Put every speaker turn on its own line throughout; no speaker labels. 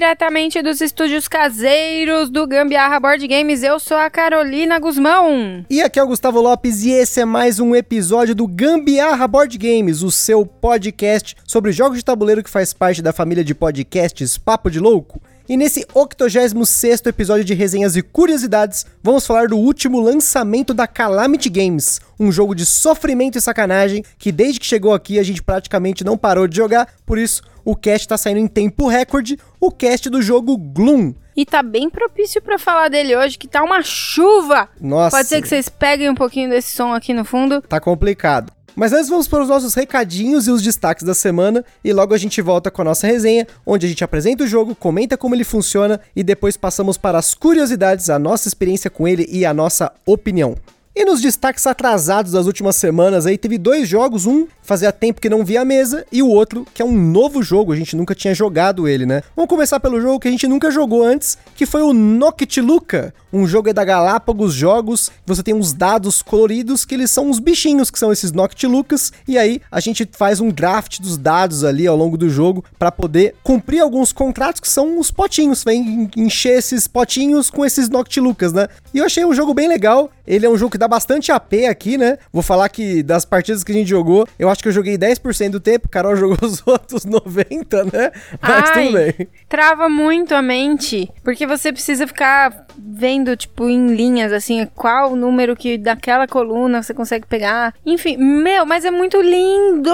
Diretamente dos estúdios caseiros do Gambiarra Board Games, eu sou a Carolina Guzmão.
E aqui é o Gustavo Lopes e esse é mais um episódio do Gambiarra Board Games, o seu podcast sobre jogos de tabuleiro que faz parte da família de podcasts Papo de Louco. E nesse 86 episódio de resenhas e curiosidades, vamos falar do último lançamento da Calamity Games, um jogo de sofrimento e sacanagem que desde que chegou aqui a gente praticamente não parou de jogar, por isso o cast tá saindo em tempo recorde, o cast do jogo Gloom.
E tá bem propício para falar dele hoje, que tá uma chuva.
Nossa.
Pode ser que vocês peguem um pouquinho desse som aqui no fundo.
Tá complicado. Mas antes vamos para os nossos recadinhos e os destaques da semana e logo a gente volta com a nossa resenha, onde a gente apresenta o jogo, comenta como ele funciona e depois passamos para as curiosidades, a nossa experiência com ele e a nossa opinião. E nos destaques atrasados das últimas semanas aí teve dois jogos, um fazia tempo que não via a mesa e o outro que é um novo jogo, a gente nunca tinha jogado ele, né? Vamos começar pelo jogo que a gente nunca jogou antes, que foi o Noctiluca, um jogo da Galápagos Jogos, você tem uns dados coloridos que eles são os bichinhos que são esses Noctilucas e aí a gente faz um draft dos dados ali ao longo do jogo para poder cumprir alguns contratos que são os potinhos, vem encher esses potinhos com esses Noctilucas, né? E eu achei um jogo bem legal, ele é um jogo que dá bastante AP aqui, né? Vou falar que das partidas que a gente jogou, eu acho que eu joguei 10% do tempo, Carol jogou os outros 90%, né?
Mas Ai, tudo bem. Trava muito a mente, porque você precisa ficar vendo, tipo, em linhas, assim, qual o número que daquela coluna você consegue pegar. Enfim, meu, mas é muito lindo!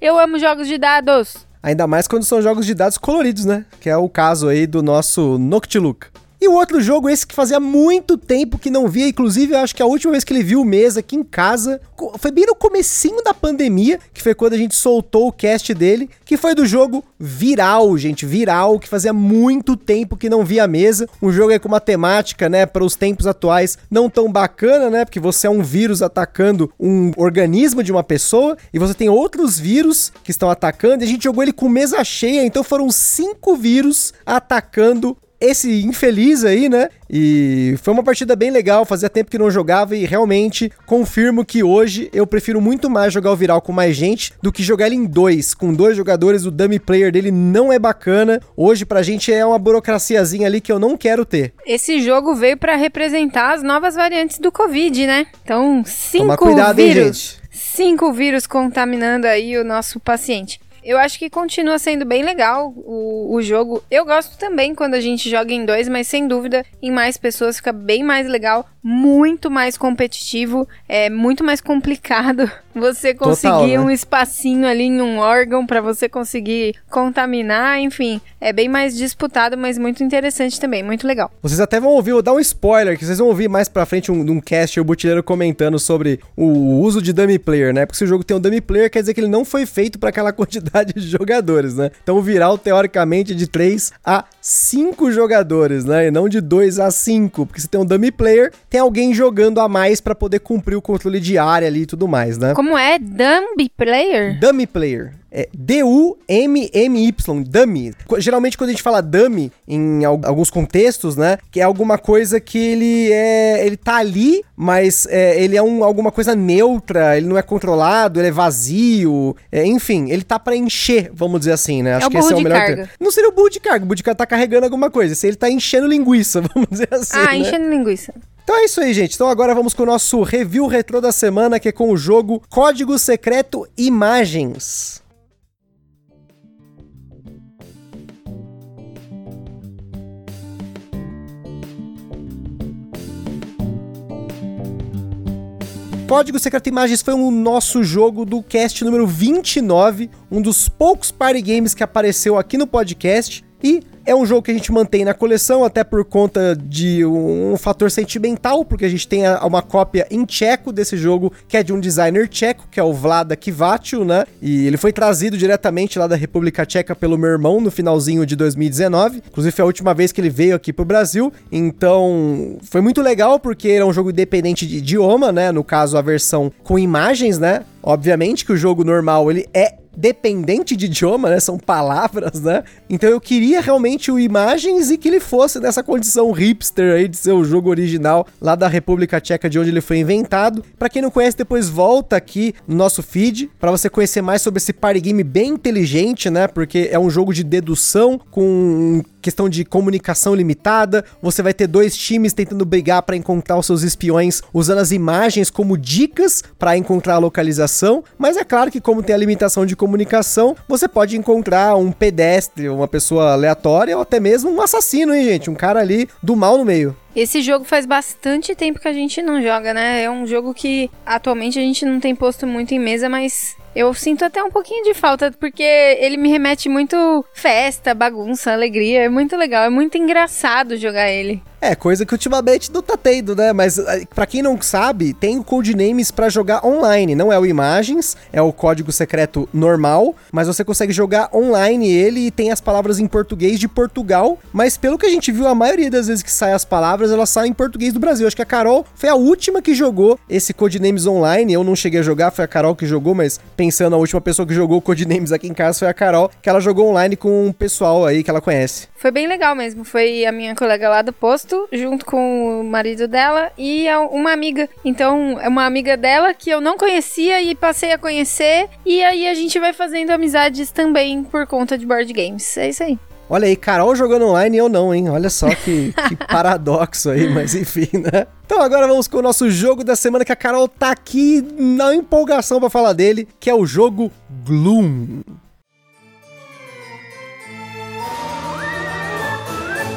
Eu amo jogos de dados.
Ainda mais quando são jogos de dados coloridos, né? Que é o caso aí do nosso Noctiluca. E o outro jogo, esse que fazia muito tempo que não via, inclusive eu acho que a última vez que ele viu mesa aqui em casa, foi bem no comecinho da pandemia, que foi quando a gente soltou o cast dele, que foi do jogo Viral, gente, Viral, que fazia muito tempo que não via mesa. Um jogo aí com uma temática, né, para os tempos atuais não tão bacana, né, porque você é um vírus atacando um organismo de uma pessoa e você tem outros vírus que estão atacando. E a gente jogou ele com mesa cheia, então foram cinco vírus atacando esse infeliz aí, né? E foi uma partida bem legal, fazia tempo que não jogava e realmente confirmo que hoje eu prefiro muito mais jogar o Viral com mais gente do que jogar ele em dois. Com dois jogadores, o dummy player dele não é bacana. Hoje pra gente é uma burocraciazinha ali que eu não quero ter.
Esse jogo veio para representar as novas variantes do Covid, né? Então, cinco Toma
cuidado,
vírus.
Hein, gente?
Cinco vírus contaminando aí o nosso paciente. Eu acho que continua sendo bem legal o, o jogo. Eu gosto também quando a gente joga em dois, mas sem dúvida, em mais pessoas fica bem mais legal, muito mais competitivo, é muito mais complicado você conseguir Total, né? um espacinho ali em um órgão para você conseguir contaminar, enfim, é bem mais disputado, mas muito interessante também, muito legal.
Vocês até vão ouvir, vou dar um spoiler, que vocês vão ouvir mais pra frente um, um cast o Butileiro comentando sobre o uso de dummy player, né? Porque se o jogo tem um dummy player, quer dizer que ele não foi feito para aquela quantidade de jogadores, né? Então o viral, teoricamente, é de 3 a 5 jogadores, né? E não de 2 a 5. Porque se tem um dummy player, tem alguém jogando a mais para poder cumprir o controle de área ali e tudo mais, né?
Como é? Dummy player?
Dummy player é D-U-M-M-Y, dummy. Geralmente quando a gente fala dummy em alguns contextos, né, que é alguma coisa que ele é, ele tá ali, mas é, ele é um, alguma coisa neutra, ele não é controlado, ele é vazio, é, enfim, ele tá para encher, vamos dizer assim, né?
É Acho é que esse é o melhor carga. termo.
Não seria o burro de carga, o burro de carga tá carregando alguma coisa, se ele tá enchendo linguiça, vamos dizer assim.
Ah,
né?
enchendo linguiça.
Então é isso aí, gente. Então agora vamos com o nosso review retrô da semana, que é com o jogo Código Secreto Imagens. Código Secreto Imagens foi o nosso jogo do cast número 29, um dos poucos party games que apareceu aqui no podcast. E é um jogo que a gente mantém na coleção, até por conta de um, fator sentimental, porque a gente tem uma cópia em tcheco desse jogo, que é de um designer tcheco, que é o Vlada Kivaciu, né? E ele foi trazido diretamente lá da República Tcheca pelo meu irmão no finalzinho de 2019. Inclusive foi a última vez que ele veio aqui pro Brasil. Então, foi muito legal porque era um jogo independente de idioma, né? No caso, a versão com imagens, né? Obviamente que o jogo normal ele é dependente de idioma, né? São palavras, né? Então eu queria realmente o Imagens e que ele fosse nessa condição hipster aí de ser o jogo original lá da República Tcheca, de onde ele foi inventado. Para quem não conhece, depois volta aqui no nosso feed para você conhecer mais sobre esse party game bem inteligente, né? Porque é um jogo de dedução com questão de comunicação limitada. Você vai ter dois times tentando brigar para encontrar os seus espiões, usando as imagens como dicas para encontrar a localização. Mas é claro que, como tem a limitação de comunicação, você pode encontrar um pedestre, uma pessoa aleatória ou até mesmo um assassino, hein, gente? Um cara ali do mal no meio.
Esse jogo faz bastante tempo que a gente não joga, né? É um jogo que atualmente a gente não tem posto muito em mesa, mas eu sinto até um pouquinho de falta, porque ele me remete muito festa, bagunça, alegria. É muito legal, é muito engraçado jogar ele.
É, coisa que ultimamente não tá tendo, né? Mas eh, para quem não sabe, tem o Codenames para jogar online. Não é o Imagens, é o código secreto normal, mas você consegue jogar online ele e tem as palavras em português de Portugal. Mas pelo que a gente viu, a maioria das vezes que sai as palavras, elas saem em português do Brasil. Acho que a Carol foi a última que jogou esse Codenames online. Eu não cheguei a jogar, foi a Carol que jogou, mas pensando a última pessoa que jogou Codenames aqui em casa foi a Carol, que ela jogou online com um pessoal aí que ela conhece.
Foi bem legal mesmo. Foi a minha colega lá do posto, junto com o marido dela e uma amiga. Então, é uma amiga dela que eu não conhecia e passei a conhecer. E aí a gente vai fazendo amizades também por conta de board games. É isso aí.
Olha aí, Carol jogando online e eu não, hein? Olha só que, que paradoxo aí, mas enfim, né? Então agora vamos com o nosso jogo da semana que a Carol tá aqui na empolgação para falar dele, que é o jogo Gloom.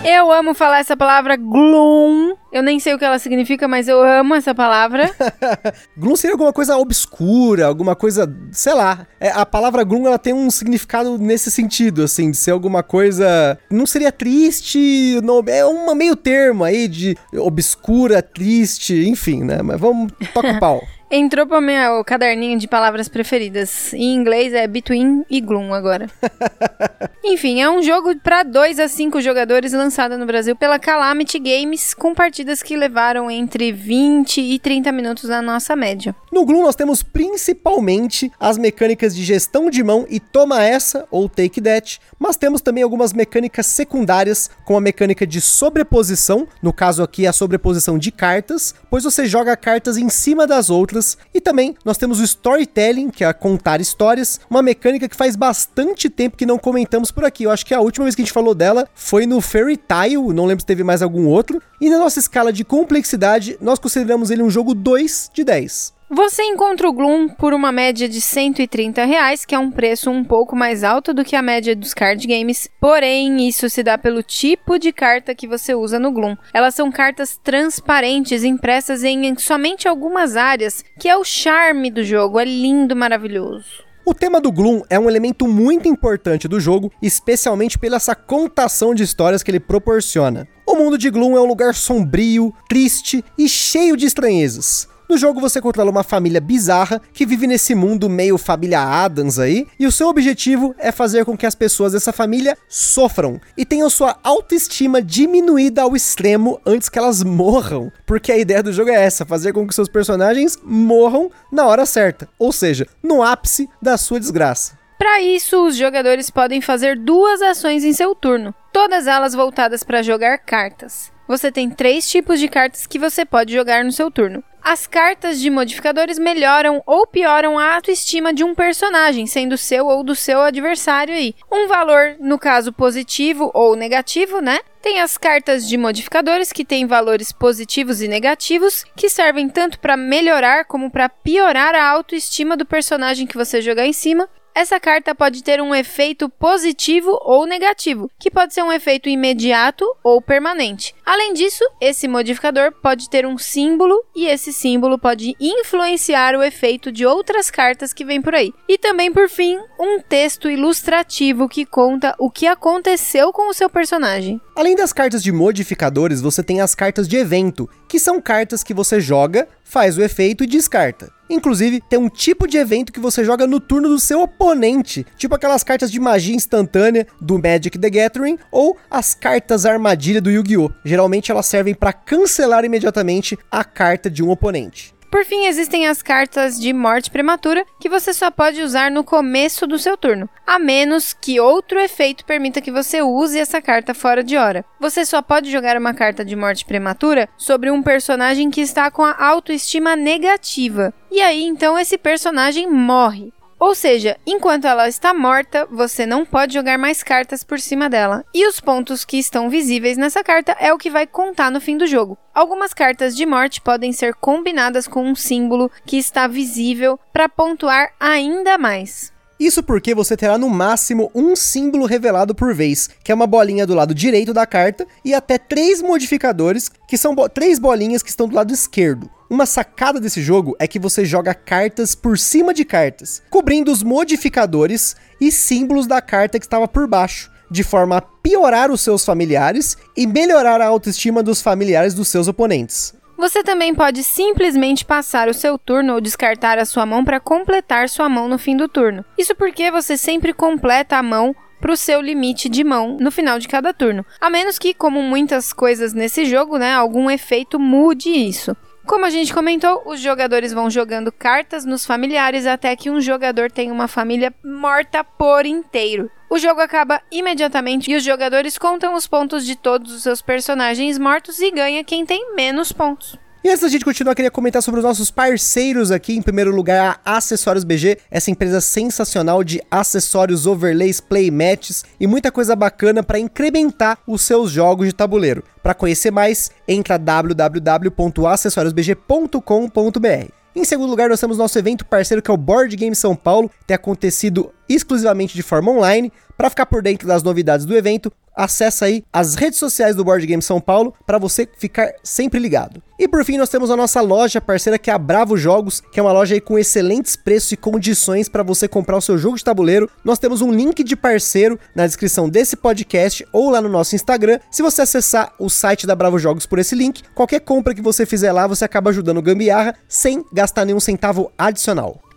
Eu amo falar essa palavra gloom. Eu nem sei o que ela significa, mas eu amo essa palavra.
gloom seria alguma coisa obscura, alguma coisa, sei lá. É, a palavra gloom ela tem um significado nesse sentido, assim, de ser alguma coisa. Não seria triste, não, é um meio termo aí de obscura, triste, enfim, né? Mas vamos, toca o pau.
Entrou pro meu caderninho de palavras preferidas. Em inglês é Between e Gloom agora. Enfim, é um jogo para 2 a 5 jogadores lançado no Brasil pela Calamity Games, com partidas que levaram entre 20 e 30 minutos na nossa média.
No Gloom nós temos principalmente as mecânicas de gestão de mão e toma essa ou take that, mas temos também algumas mecânicas secundárias, como a mecânica de sobreposição, no caso aqui a sobreposição de cartas, pois você joga cartas em cima das outras e também nós temos o storytelling, que é contar histórias, uma mecânica que faz bastante tempo que não comentamos por aqui. Eu acho que a última vez que a gente falou dela foi no Fairy Tail, não lembro se teve mais algum outro. E na nossa escala de complexidade, nós consideramos ele um jogo 2 de 10.
Você encontra o Gloom por uma média de 130 reais, que é um preço um pouco mais alto do que a média dos card games, porém isso se dá pelo tipo de carta que você usa no Gloom. Elas são cartas transparentes, impressas em somente algumas áreas, que é o charme do jogo, é lindo, maravilhoso.
O tema do Gloom é um elemento muito importante do jogo, especialmente pela essa contação de histórias que ele proporciona. O mundo de Gloom é um lugar sombrio, triste e cheio de estranhezas. No jogo você controla uma família bizarra que vive nesse mundo meio família Adams aí, e o seu objetivo é fazer com que as pessoas dessa família sofram e tenham sua autoestima diminuída ao extremo antes que elas morram. Porque a ideia do jogo é essa, fazer com que seus personagens morram na hora certa, ou seja, no ápice da sua desgraça.
Para isso, os jogadores podem fazer duas ações em seu turno, todas elas voltadas para jogar cartas. Você tem três tipos de cartas que você pode jogar no seu turno. As cartas de modificadores melhoram ou pioram a autoestima de um personagem, sendo seu ou do seu adversário aí. Um valor, no caso positivo ou negativo, né? Tem as cartas de modificadores que têm valores positivos e negativos, que servem tanto para melhorar como para piorar a autoestima do personagem que você jogar em cima. Essa carta pode ter um efeito positivo ou negativo, que pode ser um efeito imediato ou permanente. Além disso, esse modificador pode ter um símbolo e esse símbolo pode influenciar o efeito de outras cartas que vêm por aí. E também, por fim, um texto ilustrativo que conta o que aconteceu com o seu personagem.
Além das cartas de modificadores, você tem as cartas de evento, que são cartas que você joga, faz o efeito e descarta. Inclusive, tem um tipo de evento que você joga no turno do seu oponente, tipo aquelas cartas de magia instantânea do Magic the Gathering ou as cartas armadilha do Yu-Gi-Oh! Geralmente elas servem para cancelar imediatamente a carta de um oponente.
Por fim, existem as cartas de morte prematura, que você só pode usar no começo do seu turno, a menos que outro efeito permita que você use essa carta fora de hora. Você só pode jogar uma carta de morte prematura sobre um personagem que está com a autoestima negativa. E aí, então, esse personagem morre. Ou seja, enquanto ela está morta, você não pode jogar mais cartas por cima dela. E os pontos que estão visíveis nessa carta é o que vai contar no fim do jogo. Algumas cartas de morte podem ser combinadas com um símbolo que está visível para pontuar ainda mais.
Isso porque você terá no máximo um símbolo revelado por vez, que é uma bolinha do lado direito da carta, e até três modificadores, que são bo três bolinhas que estão do lado esquerdo. Uma sacada desse jogo é que você joga cartas por cima de cartas, cobrindo os modificadores e símbolos da carta que estava por baixo, de forma a piorar os seus familiares e melhorar a autoestima dos familiares dos seus oponentes.
Você também pode simplesmente passar o seu turno ou descartar a sua mão para completar sua mão no fim do turno. Isso porque você sempre completa a mão para o seu limite de mão no final de cada turno. A menos que, como muitas coisas nesse jogo, né, algum efeito mude isso. Como a gente comentou, os jogadores vão jogando cartas nos familiares até que um jogador tenha uma família morta por inteiro. O jogo acaba imediatamente e os jogadores contam os pontos de todos os seus personagens mortos e ganha quem tem menos pontos.
E antes da gente continuar, queria comentar sobre os nossos parceiros aqui. Em primeiro lugar, a Acessórios BG, essa empresa sensacional de acessórios, overlays, playmats e muita coisa bacana para incrementar os seus jogos de tabuleiro. Para conhecer mais, entra www.acessoriosbg.com.br. Em segundo lugar, nós temos nosso evento parceiro que é o Board Game São Paulo, tem acontecido exclusivamente de forma online. Para ficar por dentro das novidades do evento, acessa aí as redes sociais do Board Game São Paulo para você ficar sempre ligado. E por fim, nós temos a nossa loja parceira que é a Bravo Jogos, que é uma loja aí com excelentes preços e condições para você comprar o seu jogo de tabuleiro. Nós temos um link de parceiro na descrição desse podcast ou lá no nosso Instagram. Se você acessar o site da Bravo Jogos por esse link, qualquer compra que você fizer lá, você acaba ajudando o Gambiarra sem gastar nenhum centavo adicional.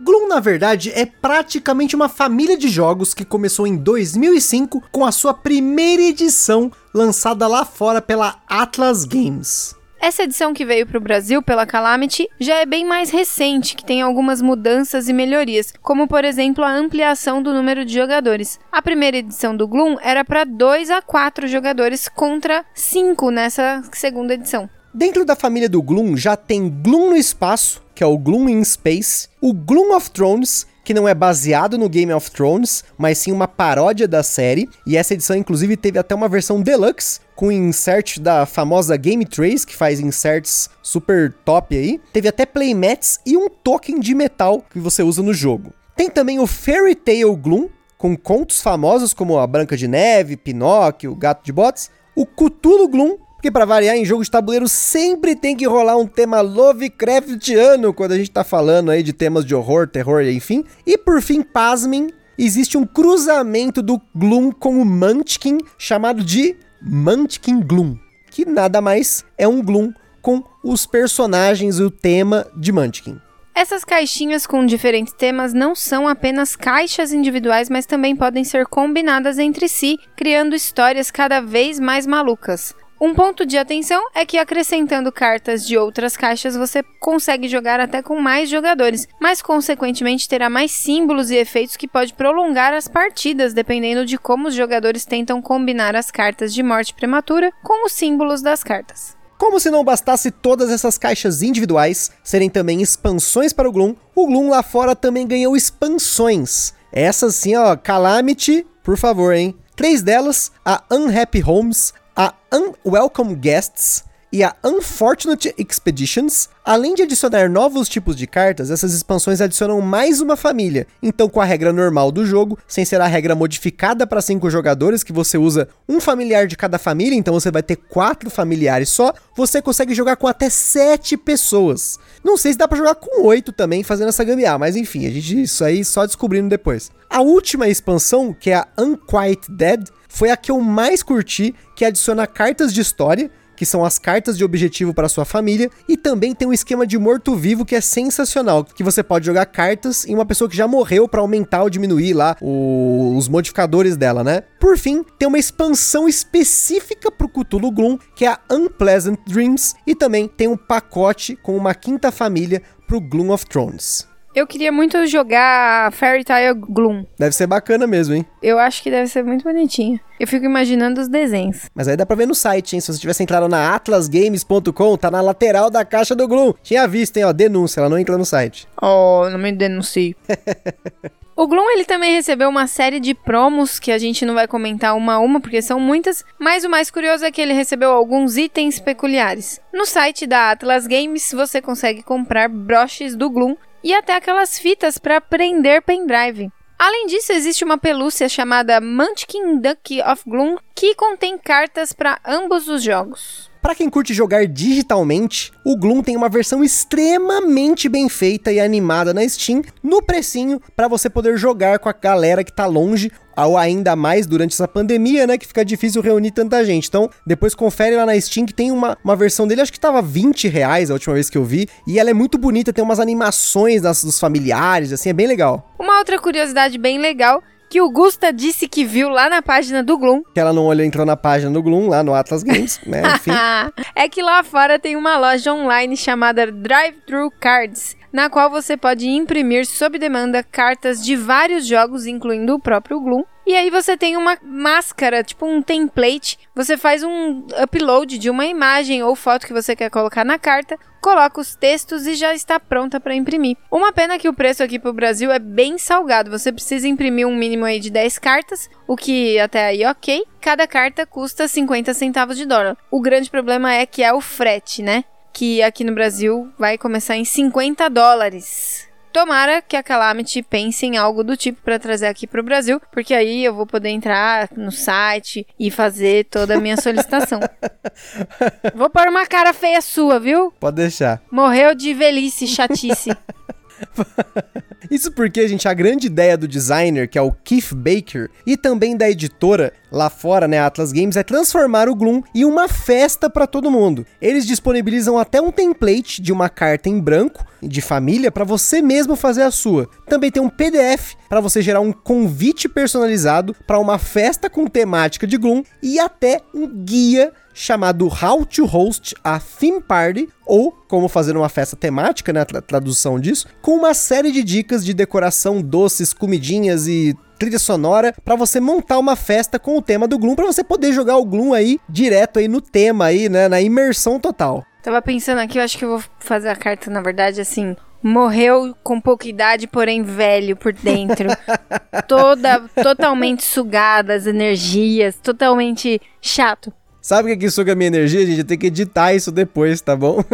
Gloom, na verdade, é praticamente uma família de jogos que começou em 2005 com a sua primeira edição lançada lá fora pela Atlas Games.
Essa edição que veio para o Brasil pela Calamity já é bem mais recente, que tem algumas mudanças e melhorias, como por exemplo a ampliação do número de jogadores. A primeira edição do Gloom era para 2 a 4 jogadores contra 5 nessa segunda edição.
Dentro da família do Gloom já tem Gloom no espaço, que é o Gloom in Space, o Gloom of Thrones, que não é baseado no Game of Thrones, mas sim uma paródia da série, e essa edição inclusive teve até uma versão deluxe com insert da famosa Game Trace, que faz inserts super top aí. Teve até playmats e um token de metal que você usa no jogo. Tem também o Fairy Tale Gloom, com contos famosos como a Branca de Neve, Pinóquio, Gato de Botas, o Cthulhu Gloom, porque para variar em jogo de tabuleiro sempre tem que rolar um tema Lovecraftiano quando a gente tá falando aí de temas de horror, terror, enfim. E por fim, pasmem, existe um cruzamento do Gloom com o Munchkin chamado de Munchkin Gloom, que nada mais é um Gloom com os personagens e o tema de Munchkin.
Essas caixinhas com diferentes temas não são apenas caixas individuais, mas também podem ser combinadas entre si, criando histórias cada vez mais malucas. Um ponto de atenção é que acrescentando cartas de outras caixas você consegue jogar até com mais jogadores, mas consequentemente terá mais símbolos e efeitos que pode prolongar as partidas, dependendo de como os jogadores tentam combinar as cartas de morte prematura com os símbolos das cartas.
Como se não bastasse todas essas caixas individuais serem também expansões para o Gloom, o Gloom lá fora também ganhou expansões. Essas sim, ó, Calamity, por favor, hein? Três delas, a Unhappy Homes, Unwelcome Guests e a Unfortunate Expeditions, além de adicionar novos tipos de cartas, essas expansões adicionam mais uma família. Então, com a regra normal do jogo, sem ser a regra modificada para cinco jogadores, que você usa um familiar de cada família, então você vai ter quatro familiares só, você consegue jogar com até sete pessoas. Não sei se dá para jogar com oito também, fazendo essa gambiarra, mas enfim, a gente isso aí só descobrindo depois. A última expansão, que é a Unquiet Dead, foi a que eu mais curti, que adiciona cartas de história, que são as cartas de objetivo para sua família, e também tem um esquema de morto-vivo que é sensacional, que você pode jogar cartas em uma pessoa que já morreu para aumentar ou diminuir lá o, os modificadores dela, né? Por fim, tem uma expansão específica pro Cthulhu Gloom, que é a Unpleasant Dreams, e também tem um pacote com uma quinta família pro Gloom of Thrones.
Eu queria muito jogar Fairy Tail Gloom.
Deve ser bacana mesmo, hein?
Eu acho que deve ser muito bonitinho. Eu fico imaginando os desenhos.
Mas aí dá pra ver no site, hein? Se você tivesse entrado na atlasgames.com, tá na lateral da caixa do Gloom. Tinha visto, hein? Ó, denúncia, ela não entra no site.
Oh, não me denuncie. O Gloom ele também recebeu uma série de promos que a gente não vai comentar uma a uma porque são muitas, mas o mais curioso é que ele recebeu alguns itens peculiares. No site da Atlas Games você consegue comprar broches do Gloom e até aquelas fitas para prender pendrive. Além disso, existe uma pelúcia chamada Munchkin Duck of Gloom que contém cartas para ambos os jogos.
Para quem curte jogar digitalmente, o Gloom tem uma versão extremamente bem feita e animada na Steam, no precinho, para você poder jogar com a galera que tá longe, ou ainda mais durante essa pandemia, né, que fica difícil reunir tanta gente. Então, depois confere lá na Steam que tem uma, uma versão dele, acho que tava 20 reais a última vez que eu vi, e ela é muito bonita, tem umas animações das, dos familiares, assim, é bem legal.
Uma outra curiosidade bem legal que o Gusta disse que viu lá na página do Gloom.
Que ela não olhou, entrou na página do Gloom, lá no Atlas Games, né? Enfim.
é que lá fora tem uma loja online chamada Drive Thru Cards, na qual você pode imprimir sob demanda cartas de vários jogos, incluindo o próprio Gloom. E aí você tem uma máscara, tipo um template. Você faz um upload de uma imagem ou foto que você quer colocar na carta, coloca os textos e já está pronta para imprimir. Uma pena que o preço aqui pro Brasil é bem salgado. Você precisa imprimir um mínimo aí de 10 cartas, o que até aí ok. Cada carta custa 50 centavos de dólar. O grande problema é que é o frete, né? Que aqui no Brasil vai começar em 50 dólares. Tomara que a Calamity pense em algo do tipo para trazer aqui para o Brasil, porque aí eu vou poder entrar no site e fazer toda a minha solicitação. vou pôr uma cara feia sua, viu?
Pode deixar.
Morreu de velhice, chatice.
Isso porque, gente, a grande ideia do designer, que é o Keith Baker, e também da editora lá fora, né, Atlas Games, é transformar o Gloom em uma festa para todo mundo. Eles disponibilizam até um template de uma carta em branco de família para você mesmo fazer a sua. Também tem um PDF para você gerar um convite personalizado para uma festa com temática de Gloom e até um guia chamado How to Host a Theme Party, ou como fazer uma festa temática, né, a tradução disso, com uma série de dicas de decoração, doces, comidinhas e trilha sonora para você montar uma festa com o tema do Gloom para você poder jogar o Gloom aí direto aí no tema aí, né, na imersão total.
Tava pensando aqui, eu acho que eu vou fazer a carta na verdade assim, morreu com pouca idade, porém velho por dentro. Toda totalmente sugada as energias, totalmente chato.
Sabe o que, que suga a minha energia, gente? Eu tenho que editar isso depois, tá bom?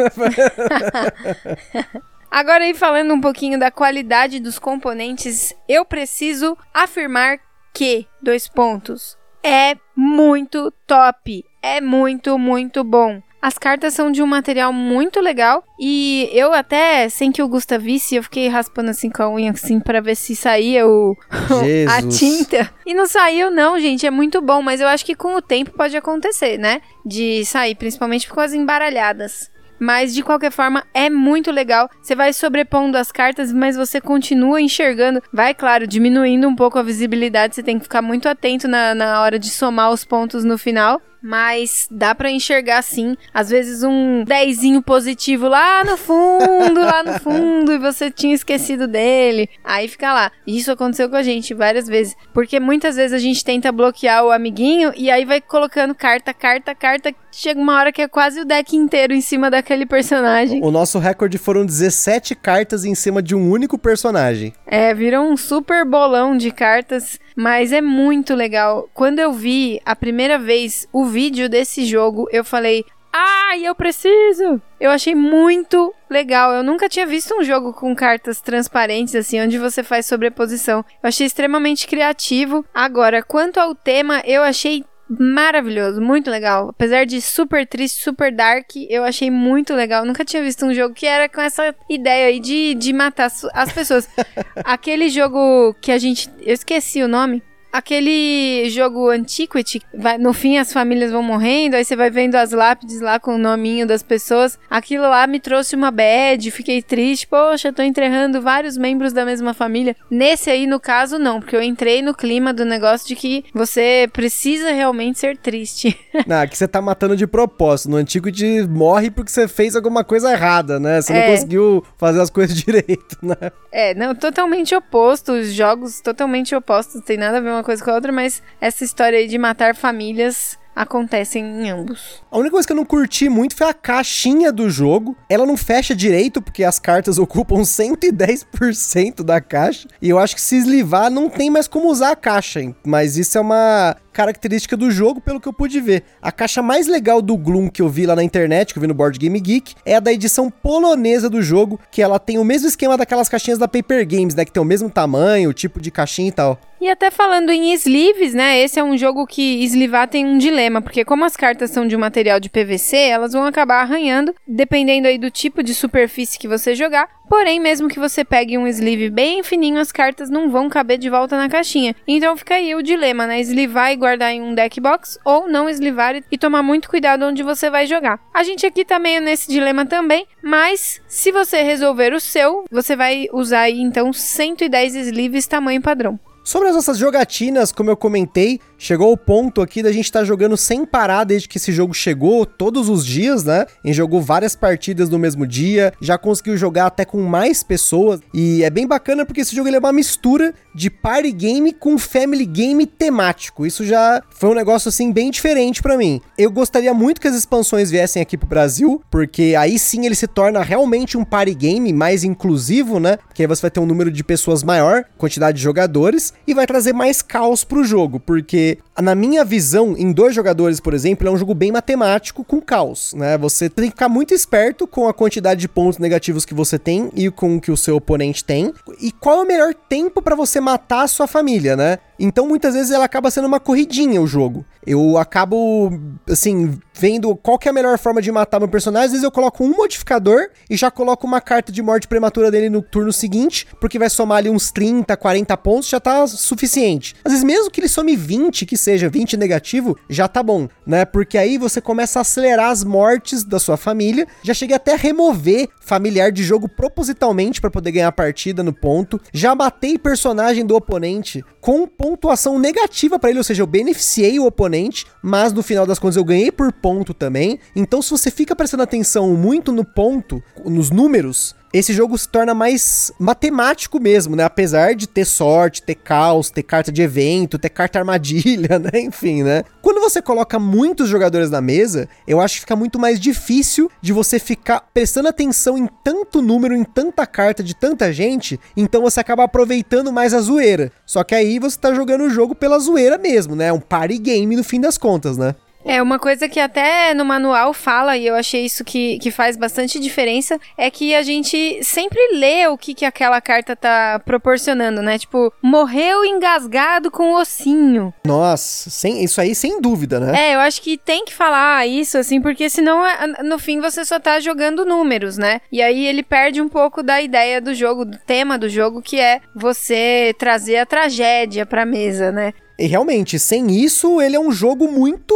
Agora aí falando um pouquinho da qualidade dos componentes, eu preciso afirmar que, dois pontos, é muito top, é muito, muito bom. As cartas são de um material muito legal e eu até, sem que o Gusta visse, eu fiquei raspando assim com a unha assim para ver se saía o a tinta. E não saiu não, gente, é muito bom, mas eu acho que com o tempo pode acontecer, né? De sair, principalmente com as embaralhadas. Mas de qualquer forma é muito legal. Você vai sobrepondo as cartas, mas você continua enxergando. Vai, claro, diminuindo um pouco a visibilidade. Você tem que ficar muito atento na, na hora de somar os pontos no final mas dá para enxergar sim, às vezes um dezinho positivo lá no fundo, lá no fundo, e você tinha esquecido dele. Aí fica lá. Isso aconteceu com a gente várias vezes, porque muitas vezes a gente tenta bloquear o amiguinho e aí vai colocando carta, carta, carta, chega uma hora que é quase o deck inteiro em cima daquele personagem.
O nosso recorde foram 17 cartas em cima de um único personagem.
É, virou um super bolão de cartas, mas é muito legal. Quando eu vi a primeira vez o vídeo desse jogo, eu falei: Ai, eu preciso! Eu achei muito legal. Eu nunca tinha visto um jogo com cartas transparentes, assim, onde você faz sobreposição. Eu achei extremamente criativo. Agora, quanto ao tema, eu achei maravilhoso, muito legal. Apesar de super triste, super dark, eu achei muito legal. Nunca tinha visto um jogo que era com essa ideia aí de, de matar as pessoas. Aquele jogo que a gente. Eu esqueci o nome. Aquele jogo Antiquity, vai, no fim as famílias vão morrendo, aí você vai vendo as lápides lá com o nominho das pessoas. Aquilo lá me trouxe uma bad, fiquei triste. Poxa, tô enterrando vários membros da mesma família. Nesse aí, no caso, não, porque eu entrei no clima do negócio de que você precisa realmente ser triste.
não, que você tá matando de propósito. No Antiquity morre porque você fez alguma coisa errada, né? Você é. não conseguiu fazer as coisas direito, né?
É, não, totalmente oposto. Os jogos totalmente opostos, tem nada a ver uma coisa com a outra, mas essa história aí de matar famílias acontecem em ambos.
A única coisa que eu não curti muito foi a caixinha do jogo. Ela não fecha direito, porque as cartas ocupam 110% da caixa. E eu acho que se eslivar, não tem mais como usar a caixa. Hein? Mas isso é uma característica do jogo, pelo que eu pude ver. A caixa mais legal do Gloom que eu vi lá na internet, que eu vi no Board Game Geek, é a da edição polonesa do jogo, que ela tem o mesmo esquema daquelas caixinhas da Paper Games, né? Que tem o mesmo tamanho, o tipo de caixinha e tal.
E até falando em sleeves, né? Esse é um jogo que eslivar tem um dilema, porque como as cartas são de um material de PVC, elas vão acabar arranhando, dependendo aí do tipo de superfície que você jogar. Porém, mesmo que você pegue um sleeve bem fininho, as cartas não vão caber de volta na caixinha. Então fica aí o dilema, né? Eslivar e guardar em um deck box ou não eslivar e tomar muito cuidado onde você vai jogar. A gente aqui tá meio nesse dilema também, mas se você resolver o seu, você vai usar aí então 110 sleeves tamanho padrão.
Sobre as nossas jogatinas, como eu comentei, chegou o ponto aqui da gente estar tá jogando sem parar desde que esse jogo chegou, todos os dias, né? A gente jogou várias partidas no mesmo dia, já conseguiu jogar até com mais pessoas. E é bem bacana porque esse jogo ele é uma mistura de party game com family game temático. Isso já foi um negócio assim bem diferente para mim. Eu gostaria muito que as expansões viessem aqui pro Brasil, porque aí sim ele se torna realmente um party game mais inclusivo, né? Porque aí você vai ter um número de pessoas maior, quantidade de jogadores e vai trazer mais caos pro jogo, porque na minha visão, em dois jogadores, por exemplo, é um jogo bem matemático com caos, né? Você tem que ficar muito esperto com a quantidade de pontos negativos que você tem e com o que o seu oponente tem, e qual é o melhor tempo para você matar a sua família, né? Então muitas vezes ela acaba sendo uma corridinha o jogo. Eu acabo, assim, vendo qual que é a melhor forma de matar meu personagem. Às vezes eu coloco um modificador e já coloco uma carta de morte prematura dele no turno seguinte, porque vai somar ali uns 30, 40 pontos, já tá suficiente. Às vezes mesmo que ele some 20, que seja 20 negativo, já tá bom, né? Porque aí você começa a acelerar as mortes da sua família. Já cheguei até a remover familiar de jogo propositalmente para poder ganhar a partida no ponto. Já matei personagem do oponente com pontuação negativa para ele, ou seja, eu beneficiei o oponente, mas no final das contas eu ganhei por ponto também. Então, se você fica prestando atenção muito no ponto, nos números, esse jogo se torna mais matemático mesmo, né? Apesar de ter sorte, ter caos, ter carta de evento, ter carta armadilha, né? Enfim, né? Quando você coloca muitos jogadores na mesa, eu acho que fica muito mais difícil de você ficar prestando atenção em tanto número, em tanta carta de tanta gente, então você acaba aproveitando mais a zoeira. Só que aí você tá jogando o jogo pela zoeira mesmo, né? Um party game no fim das contas, né?
É, uma coisa que até no manual fala, e eu achei isso que, que faz bastante diferença, é que a gente sempre lê o que, que aquela carta tá proporcionando, né? Tipo, morreu engasgado com ossinho.
Nossa, sem, isso aí sem dúvida, né?
É, eu acho que tem que falar isso, assim, porque senão é, no fim você só tá jogando números, né? E aí ele perde um pouco da ideia do jogo, do tema do jogo, que é você trazer a tragédia pra mesa, né?
E realmente, sem isso, ele é um jogo muito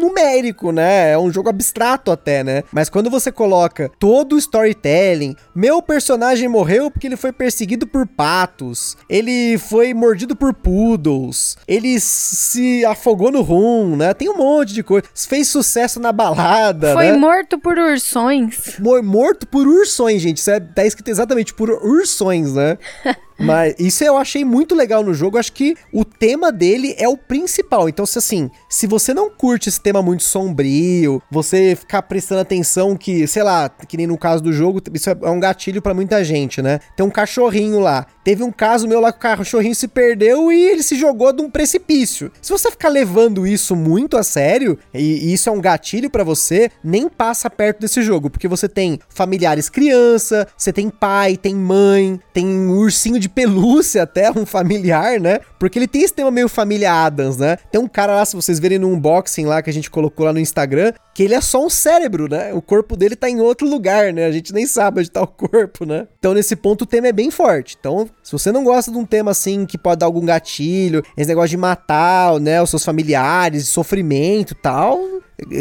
numérico, né? É um jogo abstrato até, né? Mas quando você coloca todo o storytelling, meu personagem morreu porque ele foi perseguido por patos, ele foi mordido por poodles, ele se afogou no rum, né? Tem um monte de coisa. Fez sucesso na balada,
Foi
né?
morto por ursões.
morto por ursões, gente. Isso é, tá escrito exatamente por ursões, né? Mas isso eu achei muito legal no jogo. Acho que o tema dele é o principal. Então, se assim, se você não curte esse tema muito sombrio, você ficar prestando atenção que, sei lá, que nem no caso do jogo, isso é um gatilho para muita gente, né? Tem um cachorrinho lá. Teve um caso meu lá que o cachorrinho se perdeu e ele se jogou de um precipício. Se você ficar levando isso muito a sério, e, isso é um gatilho para você, nem passa perto desse jogo, porque você tem familiares criança, você tem pai, tem mãe, tem um ursinho de pelúcia até, um familiar, né? Porque ele tem esse tema meio família Adams, né? Tem um cara lá, se vocês verem no unboxing lá que a gente colocou lá no Instagram, que ele é só um cérebro, né? O corpo dele tá em outro lugar, né? A gente nem sabe onde tá o corpo, né? Então nesse ponto o tema é bem forte. Então Se você não gosta de um tema assim que pode dar algum gatilho, esse negócio de matar, né, os seus familiares, sofrimento e tal,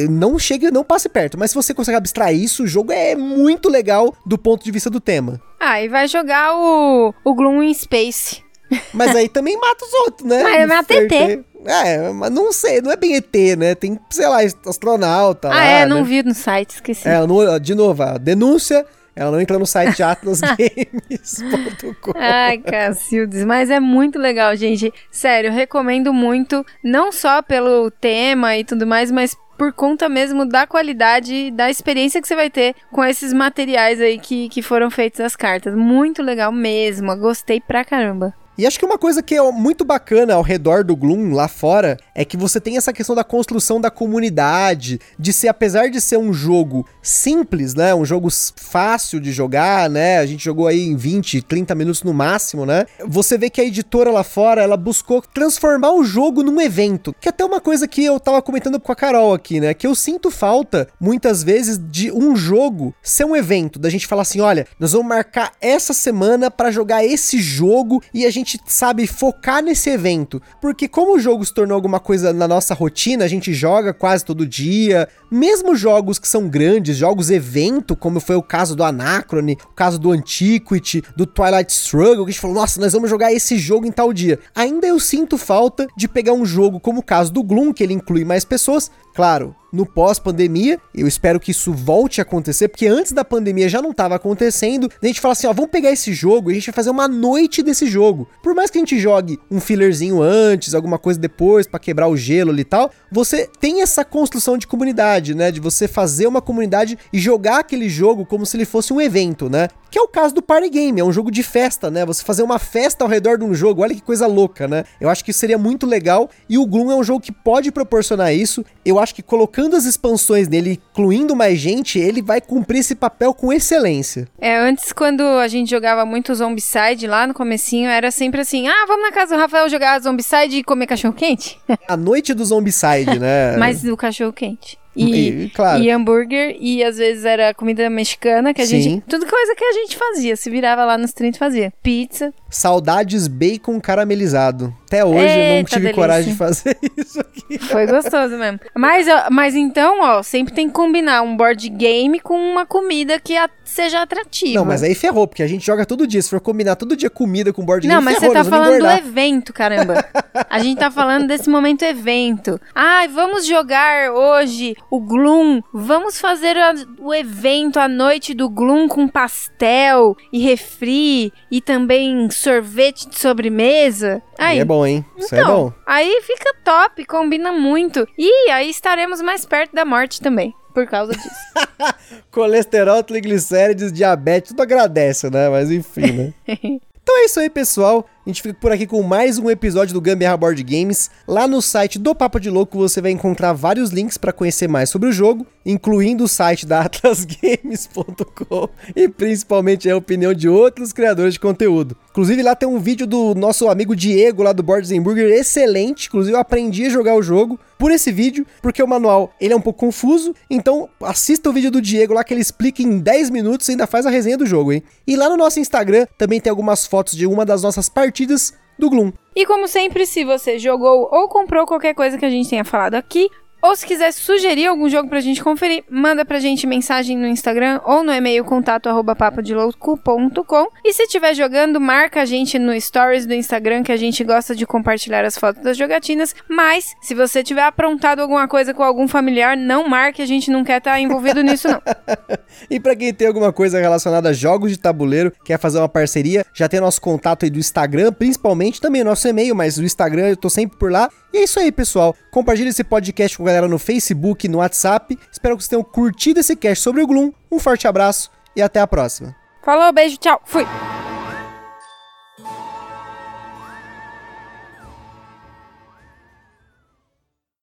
não chegue, não passe perto. Mas se você consegue abstrair isso, o jogo é muito legal do ponto de vista do tema.
Ah, e vai jogar o, o Gloom in Space.
Mas aí também mata os outros, né?
Mas mata ET.
É, mas não sei, não é bem ET, né? Tem, sei lá, astronauta.
Ah,
lá,
é, não
né?
vi no site, esqueci.
É, de novo, a denúncia. Ela não entra no site atlasgames.com.
Ai, Cacildes, mas é muito legal, gente. Sério, recomendo muito, não só pelo tema e tudo mais, mas por conta mesmo da qualidade, da experiência que você vai ter com esses materiais aí que, que foram feitos as cartas. Muito legal mesmo, gostei pra caramba.
E acho que uma coisa que é muito bacana ao redor do Gloom lá fora é que você tem essa questão da construção da comunidade, de ser, apesar de ser um jogo simples, né? Um jogo fácil de jogar, né? A gente jogou aí em 20, 30 minutos no máximo, né? Você vê que a editora lá fora, ela buscou transformar o jogo num evento. Que é até uma coisa que eu tava comentando com a Carol aqui, né? Que eu sinto falta, muitas vezes, de um jogo ser um evento. Da gente falar assim, olha, nós vamos marcar essa semana para jogar esse jogo e a gente, sabe, focar nesse evento. Porque como o jogo se tornou alguma coisa na nossa rotina, a gente joga quase todo dia, mesmo jogos que são grandes, jogos evento, como foi o caso do Anacrone, o caso do Antiquity, do Twilight Struggle, que a gente falou, nossa, nós vamos jogar esse jogo em tal dia. Ainda eu sinto falta de pegar um jogo como o caso do Gloom, que ele inclui mais pessoas, claro, no pós-pandemia. Eu espero que isso volte a acontecer, porque antes da pandemia já não estava acontecendo. A gente fala assim, ó, vamos pegar esse jogo e a gente vai fazer uma noite desse jogo. Por mais que a gente jogue um fillerzinho antes, alguma coisa depois para quebrar o gelo ali e tal, você tem essa construção de comunidade, né, de você fazer uma comunidade e jogar aquele jogo como se ele fosse um evento, né? Que é o caso do Party Game, é um jogo de festa, né? Você fazer uma festa ao redor de um jogo, olha que coisa louca, né? Eu acho que isso seria muito legal e o Gloom é um jogo que pode proporcionar isso. Eu acho que colocando as expansões nele, incluindo mais gente, ele vai cumprir esse papel com excelência.
É, antes quando a gente jogava muito Zombicide lá no comecinho, era sempre assim: "Ah, vamos na casa do Rafael jogar Zombicide e comer cachorro quente?"
A noite do Zombicide, né?
Mas do cachorro quente. E,
E, claro.
e hambúrguer, e às vezes era comida mexicana, que a
Sim.
gente. Tudo coisa que a gente fazia, se virava lá nos 30 e fazia. Pizza.
Saudades bacon caramelizado. Até hoje eu não
Eita,
tive
delícia.
coragem de fazer isso aqui.
Foi gostoso mesmo. Mas, mas então, ó, sempre tem que combinar um board game com uma comida que a- seja atrativa.
Não, mas aí ferrou, porque a gente joga todo dia. Se for combinar todo dia comida com board game,
Não, mas você
ferrou,
tá
nós vamos
falando do evento, caramba. A gente tá falando desse momento evento. Ai, vamos jogar hoje o Gloom. Vamos fazer a- o evento, a noite do Gloom com pastel e refri e também sorvete de sobremesa. Aí,
é bom, hein? Isso é
então,
bom.
aí fica top, combina muito. E aí estaremos mais perto da morte também, por causa disso.
Colesterol, triglicérides, diabetes, tudo agradece, né? Mas enfim, né? Então é isso aí, pessoal. A gente fica por aqui com mais um episódio do Gambiarra Board Games. Lá no site do Papo de Louco você vai encontrar vários links para conhecer mais sobre o jogo, incluindo o site da atlasgames.com e principalmente a opinião de outros criadores de conteúdo. Inclusive lá tem um vídeo do nosso amigo Diego lá do Boards Burger excelente, inclusive eu aprendi a jogar o jogo por esse vídeo, porque o manual ele é um pouco confuso, então assista o vídeo do Diego lá que ele explica em 10 minutos e ainda faz a resenha do jogo, hein? E lá no nosso Instagram também tem algumas fotos de uma das nossas partidas do Gloom.
E como sempre, se você jogou ou comprou qualquer coisa que a gente tenha falado aqui, ou se quiser sugerir algum jogo pra gente conferir, manda pra gente mensagem no Instagram ou no e-mail contato. E se estiver jogando, marca a gente no stories do Instagram que a gente gosta de compartilhar as fotos das jogatinas. Mas, se você tiver aprontado alguma coisa com algum familiar, não marque, a gente não quer estar envolvido nisso não.
E pra quem tem alguma coisa relacionada a jogos de tabuleiro, quer fazer uma parceria, já tem nosso contato aí do Instagram, principalmente também nosso e-mail, mas o Instagram eu tô sempre por lá. E é isso aí, pessoal. Compartilhe esse podcast com galera no Facebook, no WhatsApp. Espero que vocês tenham curtido esse cast sobre o Gloom. Um forte abraço e até a próxima.
Falou, beijo, tchau, fui!